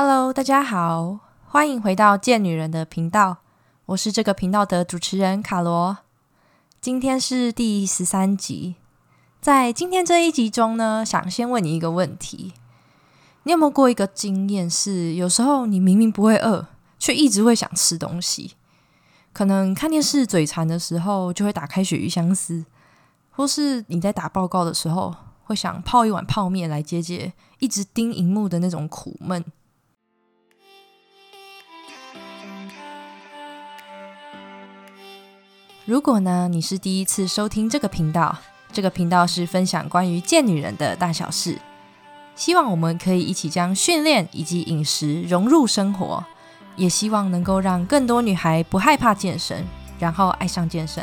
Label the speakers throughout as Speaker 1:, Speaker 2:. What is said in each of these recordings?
Speaker 1: Hello，大家好，欢迎回到贱女人的频道，我是这个频道的主持人卡罗。今天是第十三集，在今天这一集中呢，想先问你一个问题：你有没有过一个经验，是有时候你明明不会饿，却一直会想吃东西？可能看电视嘴馋的时候，就会打开鳕鱼香丝，或是你在打报告的时候，会想泡一碗泡面来解解一直盯荧幕的那种苦闷。如果呢，你是第一次收听这个频道，这个频道是分享关于贱女人的大小事，希望我们可以一起将训练以及饮食融入生活，也希望能够让更多女孩不害怕健身，然后爱上健身。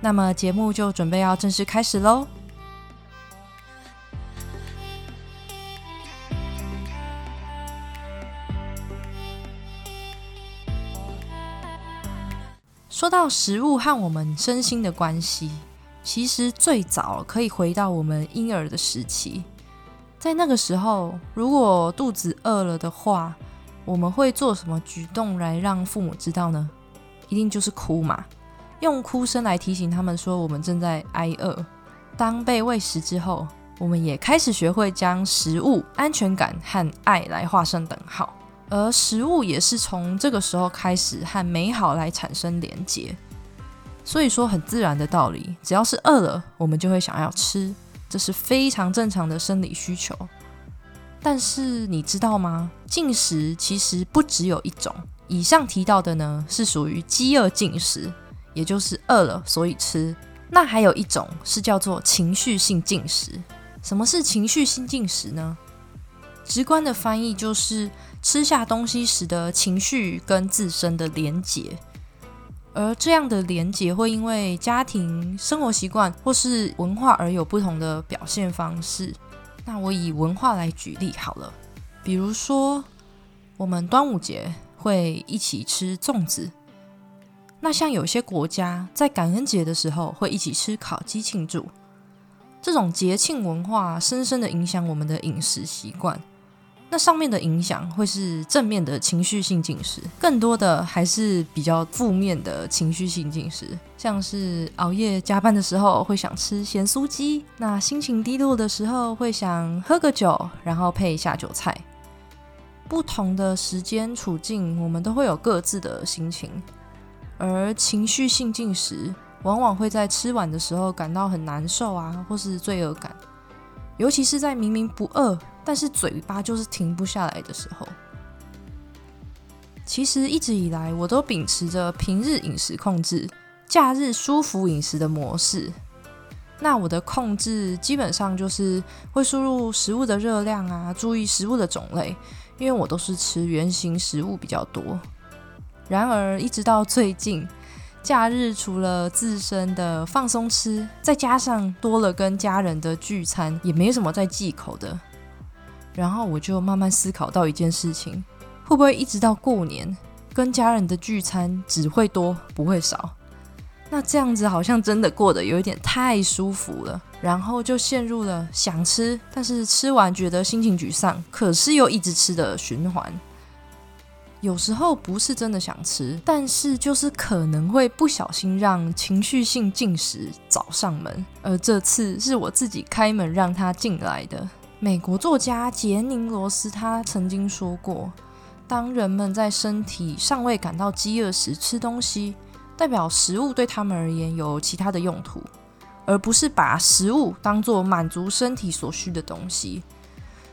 Speaker 1: 那么节目就准备要正式开始喽。说到食物和我们身心的关系，其实最早可以回到我们婴儿的时期。在那个时候，如果肚子饿了的话，我们会做什么举动来让父母知道呢？一定就是哭嘛，用哭声来提醒他们说我们正在挨饿。当被喂食之后，我们也开始学会将食物、安全感和爱来画上等号。而食物也是从这个时候开始和美好来产生连结，所以说很自然的道理，只要是饿了，我们就会想要吃，这是非常正常的生理需求。但是你知道吗？进食其实不只有一种，以上提到的呢是属于饥饿进食，也就是饿了所以吃。那还有一种是叫做情绪性进食。什么是情绪性进食呢？直观的翻译就是吃下东西时的情绪跟自身的连结，而这样的连结会因为家庭生活习惯或是文化而有不同的表现方式。那我以文化来举例好了，比如说我们端午节会一起吃粽子，那像有些国家在感恩节的时候会一起吃烤鸡庆祝，这种节庆文化深深的影响我们的饮食习惯。那上面的影响会是正面的情绪性进食，更多的还是比较负面的情绪性进食，像是熬夜加班的时候会想吃咸酥鸡，那心情低落的时候会想喝个酒，然后配一下酒菜。不同的时间处境，我们都会有各自的心情，而情绪性进食往往会在吃完的时候感到很难受啊，或是罪恶感，尤其是在明明不饿。但是嘴巴就是停不下来的时候。其实一直以来，我都秉持着平日饮食控制、假日舒服饮食的模式。那我的控制基本上就是会输入食物的热量啊，注意食物的种类，因为我都是吃原形食物比较多。然而，一直到最近，假日除了自身的放松吃，再加上多了跟家人的聚餐，也没什么在忌口的。然后我就慢慢思考到一件事情：会不会一直到过年跟家人的聚餐只会多不会少？那这样子好像真的过得有一点太舒服了，然后就陷入了想吃，但是吃完觉得心情沮丧，可是又一直吃的循环。有时候不是真的想吃，但是就是可能会不小心让情绪性进食找上门，而这次是我自己开门让他进来的。美国作家杰宁罗斯他曾经说过：“当人们在身体尚未感到饥饿时吃东西，代表食物对他们而言有其他的用途，而不是把食物当作满足身体所需的东西。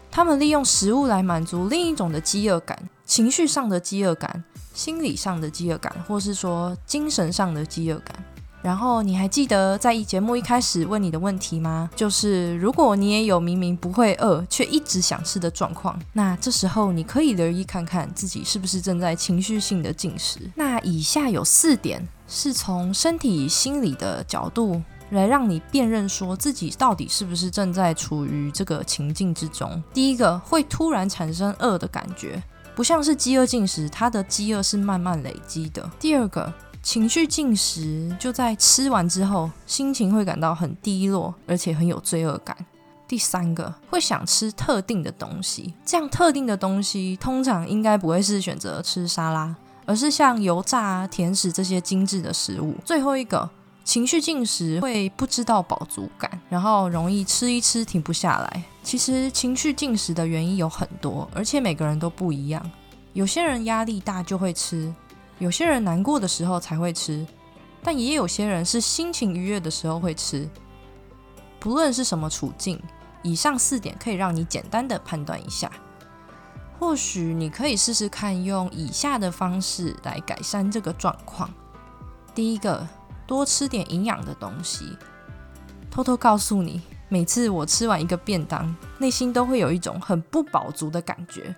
Speaker 1: 他们利用食物来满足另一种的饥饿感，情绪上的饥饿感、心理上的饥饿感，或是说精神上的饥饿感。”然后你还记得在一节目一开始问你的问题吗？就是如果你也有明明不会饿却一直想吃的状况，那这时候你可以留意看看自己是不是正在情绪性的进食。那以下有四点是从身体、心理的角度来让你辨认说自己到底是不是正在处于这个情境之中。第一个会突然产生饿的感觉，不像是饥饿进食，它的饥饿是慢慢累积的。第二个。情绪进食就在吃完之后，心情会感到很低落，而且很有罪恶感。第三个会想吃特定的东西，这样特定的东西通常应该不会是选择吃沙拉，而是像油炸、甜食这些精致的食物。最后一个，情绪进食会不知道饱足感，然后容易吃一吃停不下来。其实情绪进食的原因有很多，而且每个人都不一样。有些人压力大就会吃，有些人难过的时候才会吃，但也有些人是心情愉悦的时候会吃。不论是什么处境。以上四点可以让你简单的判断一下，或许你可以试试看用以下的方式来改善这个状况。第一个，多吃点营养的东西。偷偷告诉你，每次我吃完一个便当，内心都会有一种很不饱足的感觉，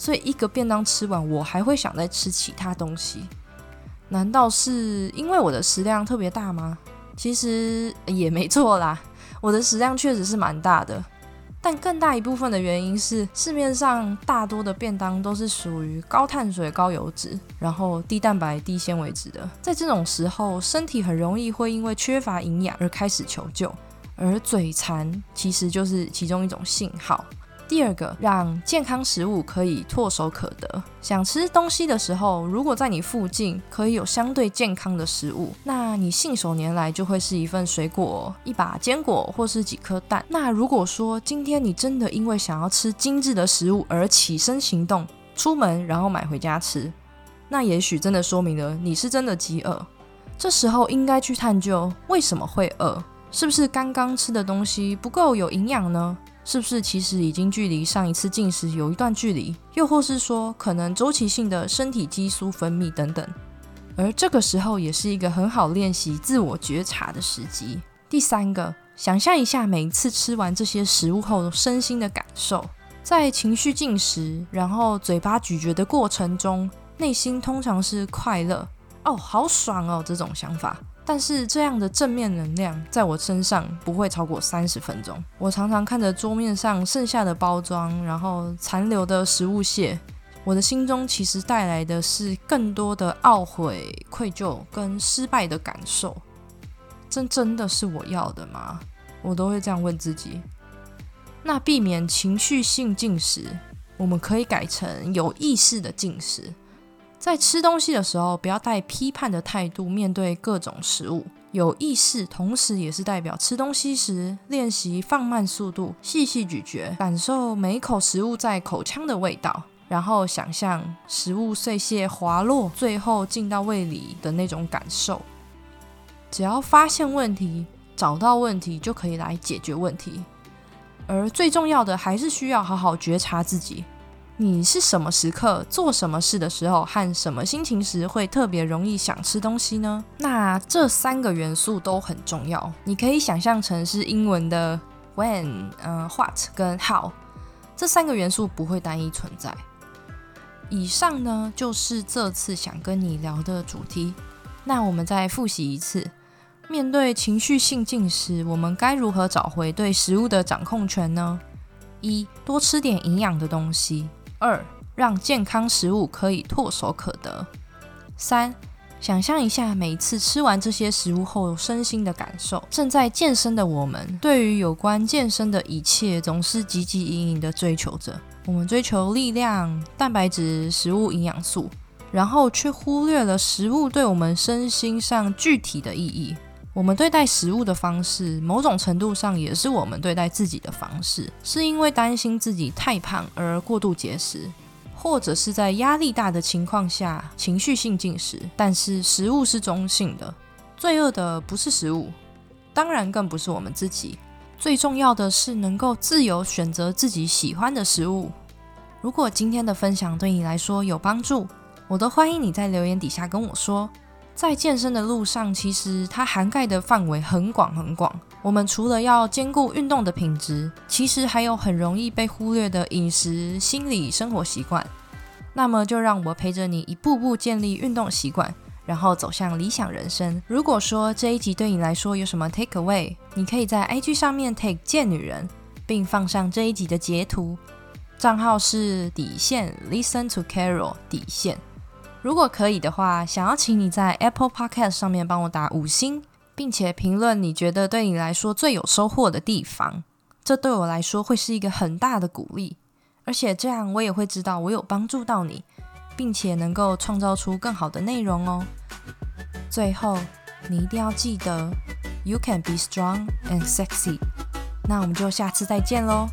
Speaker 1: 所以一个便当吃完，我还会想再吃其他东西。难道是因为我的食量特别大吗？其实也没错啦。我的食量确实是蛮大的，但更大一部分的原因是市面上大多的便当都是属于高碳水、高油脂，然后低蛋白、低纤维质的。在这种时候，身体很容易会因为缺乏营养而开始求救，而嘴馋其实就是其中一种信号。第二个，让健康食物可以唾手可得。想吃东西的时候，如果在你附近可以有相对健康的食物，那你信手拈来就会是一份水果、一把坚果或是几颗蛋。那如果说今天你真的因为想要吃精致的食物而起身行动，出门然后买回家吃，那也许真的说明了你是真的饥饿。这时候应该去探究为什么会饿，是不是刚刚吃的东西不够有营养呢？是不是其实已经距离上一次进食有一段距离？又或是说，可能周期性的身体激素分泌等等？而这个时候也是一个很好练习自我觉察的时机。第三个，想象一下每一次吃完这些食物后身心的感受，在情绪进食，然后嘴巴咀嚼的过程中，内心通常是快乐哦，好爽哦这种想法。但是这样的正面能量在我身上不会超过三十分钟。我常常看着桌面上剩下的包装，然后残留的食物屑，我的心中其实带来的是更多的懊悔、愧疚跟失败的感受。这真的是我要的吗？我都会这样问自己。那避免情绪性进食，我们可以改成有意识的进食。在吃东西的时候，不要带批判的态度面对各种食物，有意识，同时也是代表吃东西时练习放慢速度，细细咀嚼，感受每一口食物在口腔的味道，然后想象食物碎屑滑落，最后进到胃里的那种感受。只要发现问题，找到问题，就可以来解决问题。而最重要的，还是需要好好觉察自己。你是什么时刻做什么事的时候和什么心情时会特别容易想吃东西呢？那这三个元素都很重要。你可以想象成是英文的 when、嗯 what 跟 how，这三个元素不会单一存在。以上呢就是这次想跟你聊的主题。那我们再复习一次：面对情绪性进食，我们该如何找回对食物的掌控权呢？一多吃点营养的东西。二，让健康食物可以唾手可得。三，想象一下每次吃完这些食物后身心的感受。正在健身的我们，对于有关健身的一切总是汲汲营营的追求着。我们追求力量、蛋白质、食物营养素，然后却忽略了食物对我们身心上具体的意义。我们对待食物的方式，某种程度上也是我们对待自己的方式。是因为担心自己太胖而过度节食，或者是在压力大的情况下情绪性进食。但是食物是中性的，罪恶的不是食物，当然更不是我们自己。最重要的是能够自由选择自己喜欢的食物。如果今天的分享对你来说有帮助，我都欢迎你在留言底下跟我说。在健身的路上，其实它涵盖的范围很广很广。我们除了要兼顾运动的品质，其实还有很容易被忽略的饮食、心理、生活习惯。那么，就让我陪着你一步步建立运动习惯，然后走向理想人生。如果说这一集对你来说有什么 take away，你可以在 IG 上面 take 贱女人，并放上这一集的截图，账号是底线 Listen to Carol 底线。如果可以的话，想要请你在 Apple Podcast 上面帮我打五星，并且评论你觉得对你来说最有收获的地方。这对我来说会是一个很大的鼓励，而且这样我也会知道我有帮助到你，并且能够创造出更好的内容哦。最后，你一定要记得，You can be strong and sexy。那我们就下次再见喽。